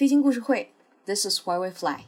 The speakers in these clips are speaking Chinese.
飞行故事会，This is why we fly。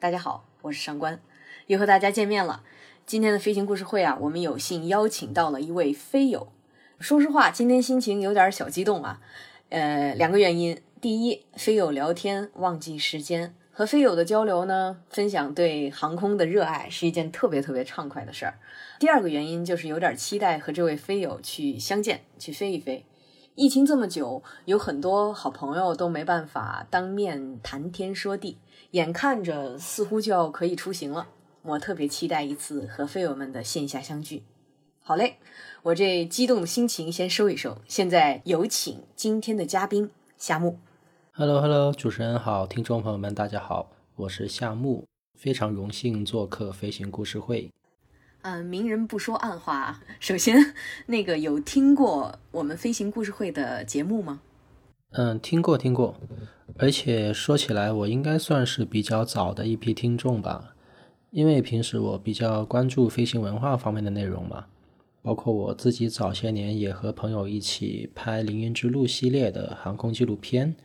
大家好，我是上官，又和大家见面了。今天的飞行故事会啊，我们有幸邀请到了一位飞友。说实话，今天心情有点小激动啊。呃，两个原因。第一，飞友聊天忘记时间，和飞友的交流呢，分享对航空的热爱是一件特别特别畅快的事儿。第二个原因就是有点期待和这位飞友去相见，去飞一飞。疫情这么久，有很多好朋友都没办法当面谈天说地。眼看着似乎就要可以出行了，我特别期待一次和飞友们的线下相聚。好嘞，我这激动的心情先收一收。现在有请今天的嘉宾夏木。Hello，Hello，主持人好，听众朋友们大家好，我是夏木，非常荣幸做客飞行故事会。嗯，明人不说暗话。首先，那个有听过我们飞行故事会的节目吗？嗯，听过听过。而且说起来，我应该算是比较早的一批听众吧，因为平时我比较关注飞行文化方面的内容嘛，包括我自己早些年也和朋友一起拍《凌云之路》系列的航空纪录片，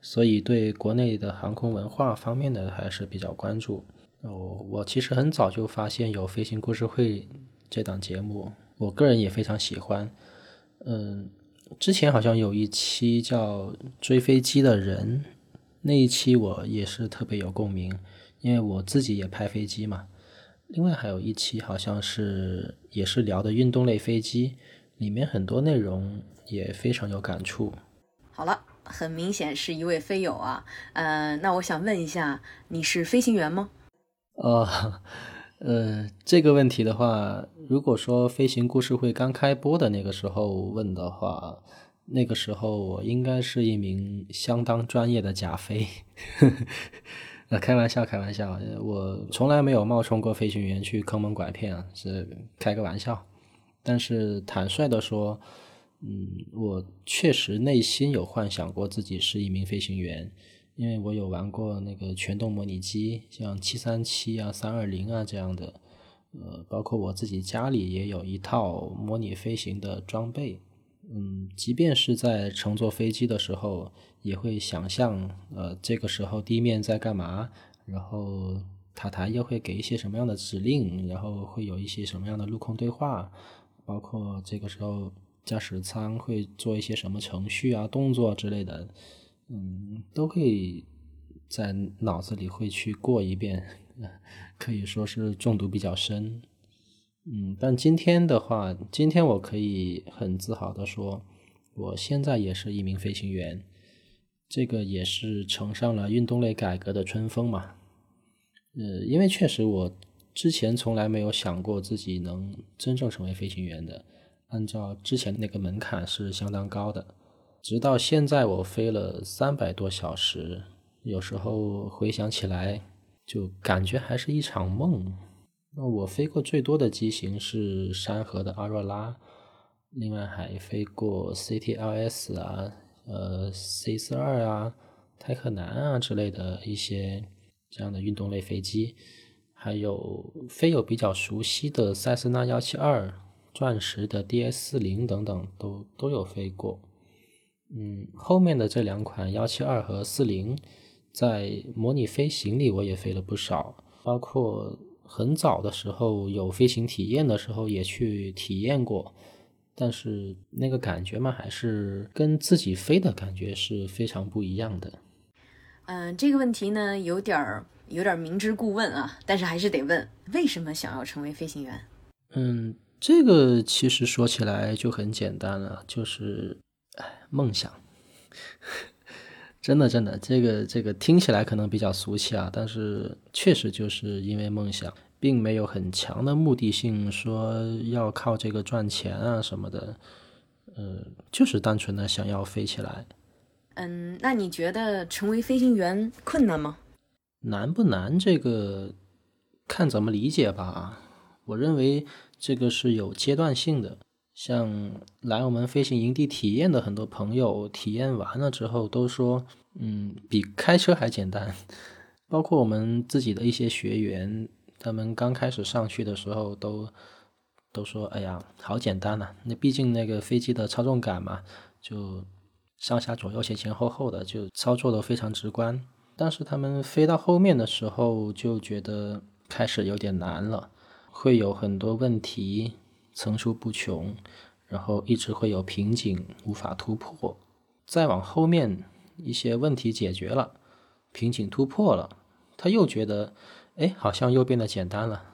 所以对国内的航空文化方面的还是比较关注。哦，我其实很早就发现有《飞行故事会》这档节目，我个人也非常喜欢。嗯。之前好像有一期叫《追飞机的人》，那一期我也是特别有共鸣，因为我自己也拍飞机嘛。另外还有一期好像是也是聊的运动类飞机，里面很多内容也非常有感触。好了，很明显是一位飞友啊，呃，那我想问一下，你是飞行员吗？呃，呃，这个问题的话。如果说飞行故事会刚开播的那个时候问的话，那个时候我应该是一名相当专业的假飞。呃，开玩笑，开玩笑，我从来没有冒充过飞行员去坑蒙拐骗，是开个玩笑。但是坦率的说，嗯，我确实内心有幻想过自己是一名飞行员，因为我有玩过那个全动模拟机，像七三七啊、三二零啊这样的。呃，包括我自己家里也有一套模拟飞行的装备，嗯，即便是在乘坐飞机的时候，也会想象，呃，这个时候地面在干嘛，然后塔台又会给一些什么样的指令，然后会有一些什么样的陆空对话，包括这个时候驾驶舱会做一些什么程序啊、动作之类的，嗯，都会在脑子里会去过一遍。可以说是中毒比较深，嗯，但今天的话，今天我可以很自豪的说，我现在也是一名飞行员，这个也是乘上了运动类改革的春风嘛，呃，因为确实我之前从来没有想过自己能真正成为飞行员的，按照之前那个门槛是相当高的，直到现在我飞了三百多小时，有时候回想起来。就感觉还是一场梦。那我飞过最多的机型是山河的阿若拉，另外还飞过 CTLS 啊、呃 C 四二啊、泰克南啊之类的一些这样的运动类飞机，还有飞友比较熟悉的塞斯纳幺七二、钻石的 DS 四零等等都都有飞过。嗯，后面的这两款幺七二和四零。在模拟飞行里，我也飞了不少，包括很早的时候有飞行体验的时候也去体验过，但是那个感觉嘛，还是跟自己飞的感觉是非常不一样的。嗯，这个问题呢，有点儿有点明知故问啊，但是还是得问，为什么想要成为飞行员？嗯，这个其实说起来就很简单了，就是梦想。真的，真的，这个这个听起来可能比较俗气啊，但是确实就是因为梦想，并没有很强的目的性，说要靠这个赚钱啊什么的，呃，就是单纯的想要飞起来。嗯，那你觉得成为飞行员困难吗？难不难？这个看怎么理解吧。我认为这个是有阶段性的。像来我们飞行营地体验的很多朋友，体验完了之后都说，嗯，比开车还简单。包括我们自己的一些学员，他们刚开始上去的时候都都说哎呀好简单呐、那毕竟那个飞机的操纵杆嘛，就上下左右前前后后的，就操作的非常直观。但是他们飞到后面的时候，就觉得开始有点难了，会有很多问题层出不穷，然后一直会有瓶颈无法突破。再往后面一些问题解决了，瓶颈突破了，他又觉得哎好像又变得简单了，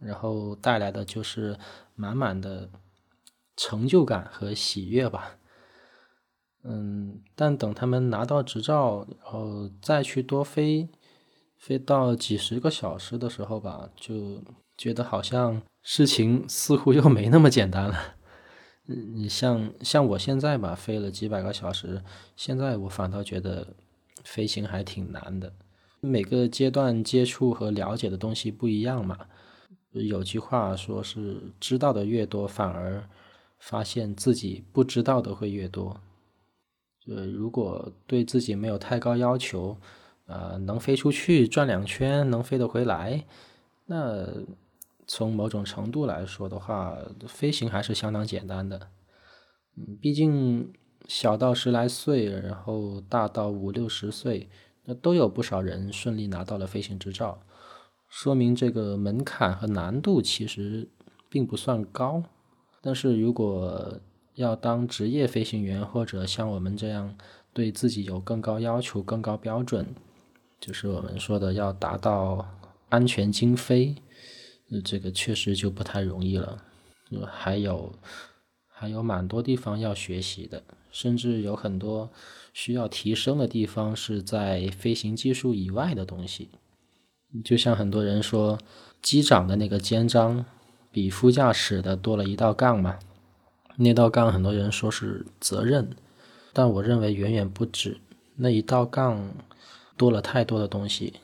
然后带来的就是满满的成就感和喜悦吧。嗯，但等他们拿到执照，然后再去多飞，飞到几十个小时的时候吧，就觉得好像事情似乎又没那么简单了。嗯，你像像我现在吧，飞了几百个小时，现在我反倒觉得飞行还挺难的。每个阶段接触和了解的东西不一样嘛。有句话说是知道的越多，反而发现自己不知道的会越多。呃，如果对自己没有太高要求，呃，能飞出去转两圈，能飞得回来，那从某种程度来说的话，飞行还是相当简单的。嗯，毕竟小到十来岁，然后大到五六十岁，那都有不少人顺利拿到了飞行执照，说明这个门槛和难度其实并不算高。但是如果要当职业飞行员，或者像我们这样对自己有更高要求、更高标准，就是我们说的要达到安全经飞，这个确实就不太容易了。还有还有蛮多地方要学习的，甚至有很多需要提升的地方是在飞行技术以外的东西。就像很多人说，机长的那个肩章比副驾驶的多了一道杠嘛。那道杠，很多人说是责任，但我认为远远不止那一道杠，多了太多的东西。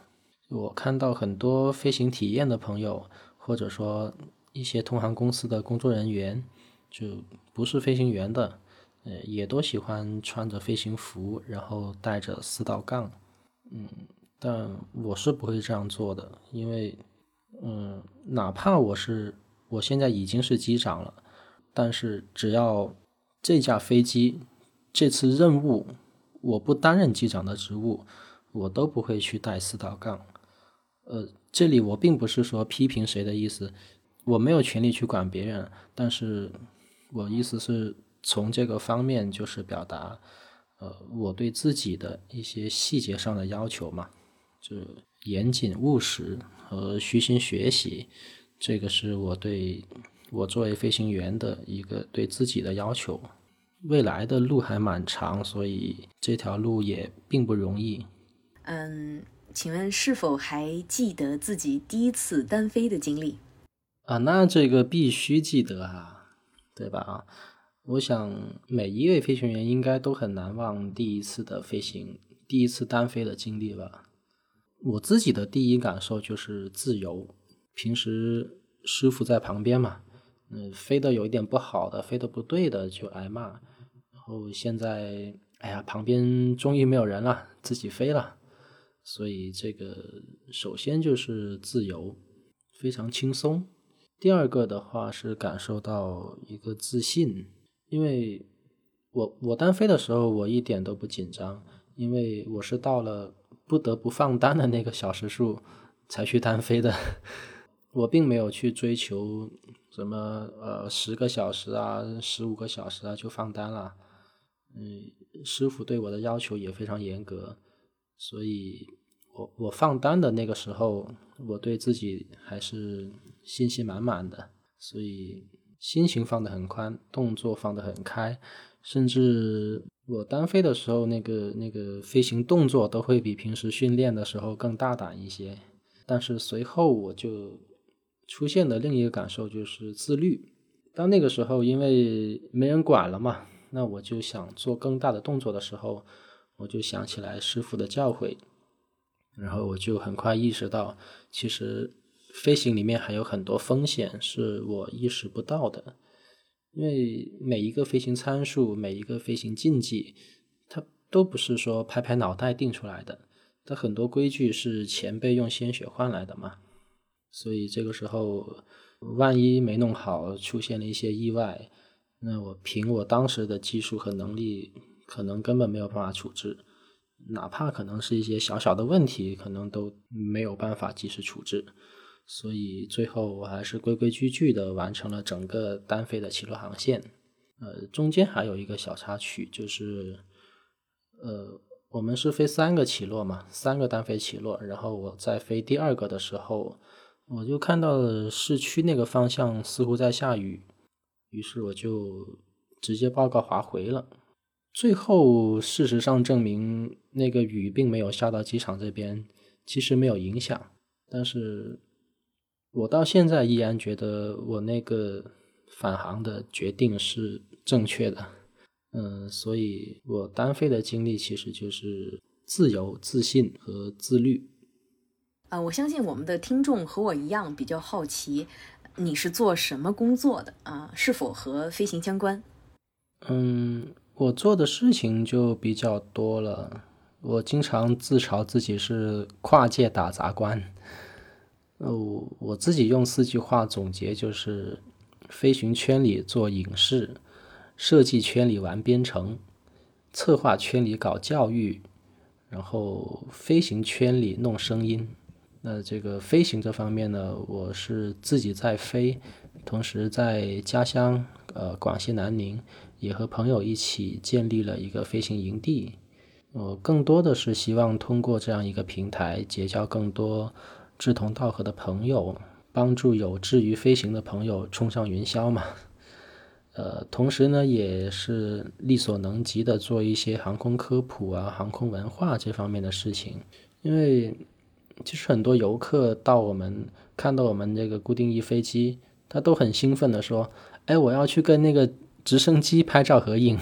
我看到很多飞行体验的朋友，或者说一些同行公司的工作人员，就不是飞行员的，呃，也都喜欢穿着飞行服，然后带着四道杠。嗯，但我是不会这样做的，因为，嗯，哪怕我是我现在已经是机长了。但是只要这架飞机这次任务我不担任机长的职务，我都不会去带四道杠。呃，这里我并不是说批评谁的意思，我没有权利去管别人。但是我意思是从这个方面就是表达，呃，我对自己的一些细节上的要求嘛，就严谨务实和虚心学习，这个是我对。我作为飞行员的一个对自己的要求，未来的路还蛮长，所以这条路也并不容易。嗯，请问是否还记得自己第一次单飞的经历？啊，那这个必须记得啊，对吧？啊，我想每一位飞行员应该都很难忘第一次的飞行，第一次单飞的经历吧。我自己的第一感受就是自由，平时师傅在旁边嘛。嗯，飞的有一点不好的，飞的不对的就挨骂。然后现在，哎呀，旁边终于没有人了，自己飞了。所以这个首先就是自由，非常轻松。第二个的话是感受到一个自信，因为我我单飞的时候我一点都不紧张，因为我是到了不得不放单的那个小时数才去单飞的，我并没有去追求。什么呃十个小时啊，十五个小时啊就放单了，嗯，师傅对我的要求也非常严格，所以我我放单的那个时候，我对自己还是信心满满的，所以心情放得很宽，动作放得很开，甚至我单飞的时候，那个那个飞行动作都会比平时训练的时候更大胆一些，但是随后我就。出现的另一个感受就是自律。当那个时候，因为没人管了嘛，那我就想做更大的动作的时候，我就想起来师傅的教诲，然后我就很快意识到，其实飞行里面还有很多风险是我意识不到的。因为每一个飞行参数、每一个飞行禁忌，它都不是说拍拍脑袋定出来的，它很多规矩是前辈用鲜血换来的嘛。所以这个时候，万一没弄好，出现了一些意外，那我凭我当时的技术和能力，可能根本没有办法处置，哪怕可能是一些小小的问题，可能都没有办法及时处置。所以最后我还是规规矩矩的完成了整个单飞的起落航线。呃，中间还有一个小插曲，就是呃，我们是飞三个起落嘛，三个单飞起落，然后我在飞第二个的时候。我就看到了市区那个方向似乎在下雨，于是我就直接报告滑回了。最后事实上证明，那个雨并没有下到机场这边，其实没有影响。但是我到现在依然觉得我那个返航的决定是正确的。嗯，所以我单飞的经历其实就是自由、自信和自律。呃，我相信我们的听众和我一样比较好奇，你是做什么工作的啊？是否和飞行相关？嗯，我做的事情就比较多了。我经常自嘲自己是跨界打杂官。哦，我自己用四句话总结就是：飞行圈里做影视，设计圈里玩编程，策划圈里搞教育，然后飞行圈里弄声音。那这个飞行这方面呢，我是自己在飞，同时在家乡呃广西南宁也和朋友一起建立了一个飞行营地。我更多的是希望通过这样一个平台结交更多志同道合的朋友，帮助有志于飞行的朋友冲上云霄嘛。呃，同时呢，也是力所能及的做一些航空科普啊、航空文化这方面的事情，因为。其实很多游客到我们看到我们这个固定翼飞机，他都很兴奋的说：“哎，我要去跟那个直升机拍照合影。”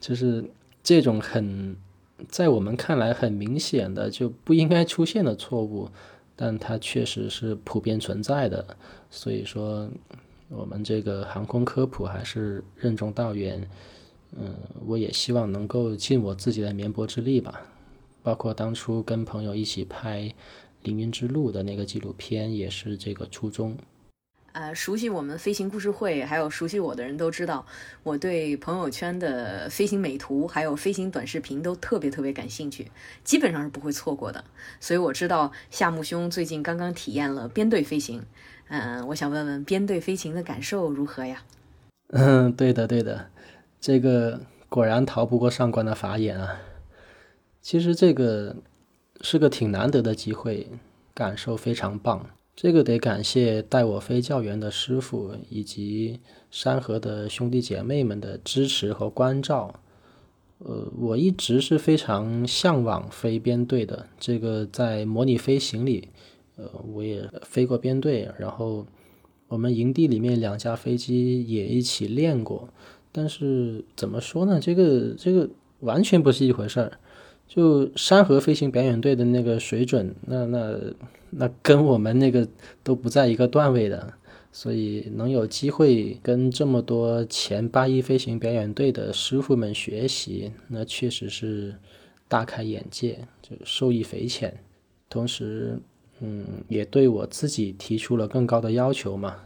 就是这种很在我们看来很明显的就不应该出现的错误，但它确实是普遍存在的。所以说，我们这个航空科普还是任重道远。嗯，我也希望能够尽我自己的绵薄之力吧。包括当初跟朋友一起拍《凌云之路》的那个纪录片，也是这个初衷。呃，熟悉我们飞行故事会，还有熟悉我的人都知道，我对朋友圈的飞行美图，还有飞行短视频都特别特别感兴趣，基本上是不会错过的。所以我知道夏木兄最近刚刚体验了编队飞行，嗯，我想问问编队飞行的感受如何呀？嗯，对的对的，这个果然逃不过上官的法眼啊。其实这个是个挺难得的机会，感受非常棒。这个得感谢带我飞教员的师傅以及山河的兄弟姐妹们的支持和关照。呃，我一直是非常向往飞编队的。这个在模拟飞行里，呃，我也飞过编队，然后我们营地里面两架飞机也一起练过。但是怎么说呢？这个这个完全不是一回事儿。就山河飞行表演队的那个水准，那那那跟我们那个都不在一个段位的，所以能有机会跟这么多前八一飞行表演队的师傅们学习，那确实是大开眼界，就受益匪浅。同时，嗯，也对我自己提出了更高的要求嘛，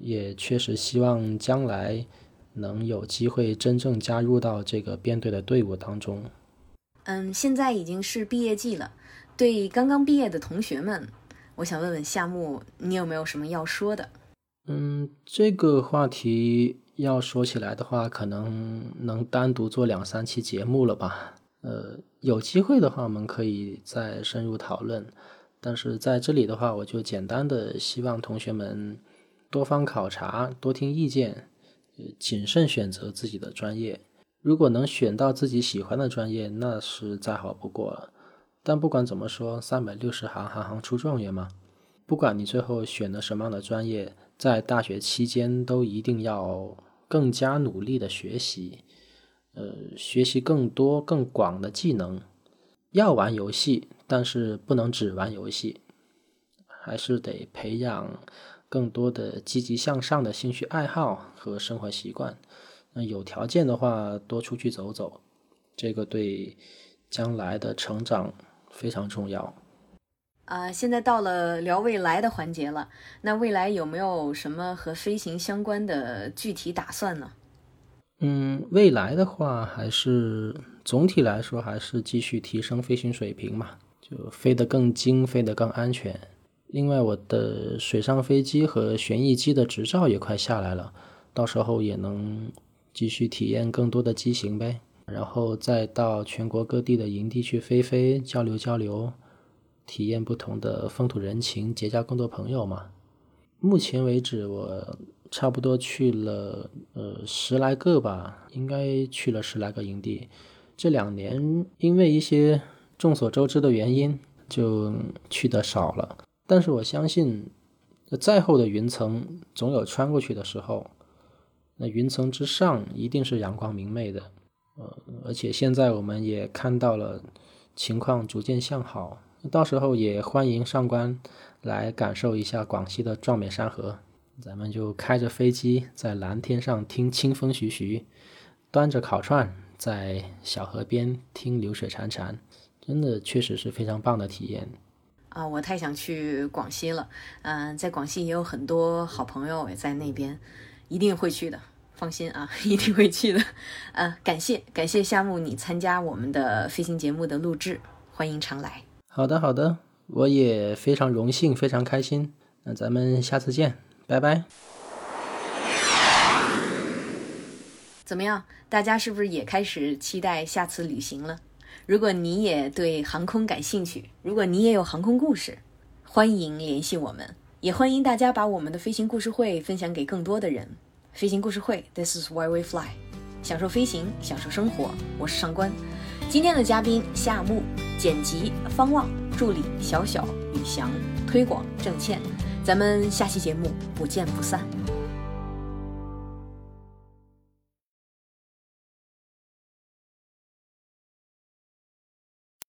也确实希望将来能有机会真正加入到这个编队的队伍当中。嗯，现在已经是毕业季了。对刚刚毕业的同学们，我想问问夏木，你有没有什么要说的？嗯，这个话题要说起来的话，可能能单独做两三期节目了吧。呃，有机会的话，我们可以再深入讨论。但是在这里的话，我就简单的希望同学们多方考察，多听意见，谨慎选择自己的专业。如果能选到自己喜欢的专业，那是再好不过了。但不管怎么说，三百六十行，行行出状元嘛。不管你最后选的什么样的专业，在大学期间都一定要更加努力的学习，呃，学习更多更广的技能。要玩游戏，但是不能只玩游戏，还是得培养更多的积极向上的兴趣爱好和生活习惯。那有条件的话，多出去走走，这个对将来的成长非常重要。啊，现在到了聊未来的环节了。那未来有没有什么和飞行相关的具体打算呢？嗯，未来的话，还是总体来说还是继续提升飞行水平嘛，就飞得更精，飞得更安全。另外，我的水上飞机和旋翼机的执照也快下来了，到时候也能继续体验更多的机型呗。然后再到全国各地的营地去飞飞，交流交流。体验不同的风土人情，结交更多朋友嘛。目前为止，我差不多去了呃十来个吧，应该去了十来个营地。这两年因为一些众所周知的原因，就去的少了。但是我相信，再厚的云层总有穿过去的时候。那云层之上一定是阳光明媚的，呃，而且现在我们也看到了情况逐渐向好。到时候也欢迎上官来感受一下广西的壮美山河，咱们就开着飞机在蓝天上听清风徐徐，端着烤串在小河边听流水潺潺，真的确实是非常棒的体验啊！我太想去广西了，嗯，在广西也有很多好朋友也在那边，一定会去的，放心啊，一定会去的。啊，感谢感谢夏木你参加我们的飞行节目的录制，欢迎常来。好的，好的，我也非常荣幸，非常开心。那咱们下次见，拜拜。怎么样？大家是不是也开始期待下次旅行了？如果你也对航空感兴趣，如果你也有航空故事，欢迎联系我们，也欢迎大家把我们的飞行故事会分享给更多的人。飞行故事会，This is why we fly，享受飞行，享受生活。我是上官。今天的嘉宾夏木，剪辑方望，助理小小、宇翔，推广郑倩，咱们下期节目不见不散。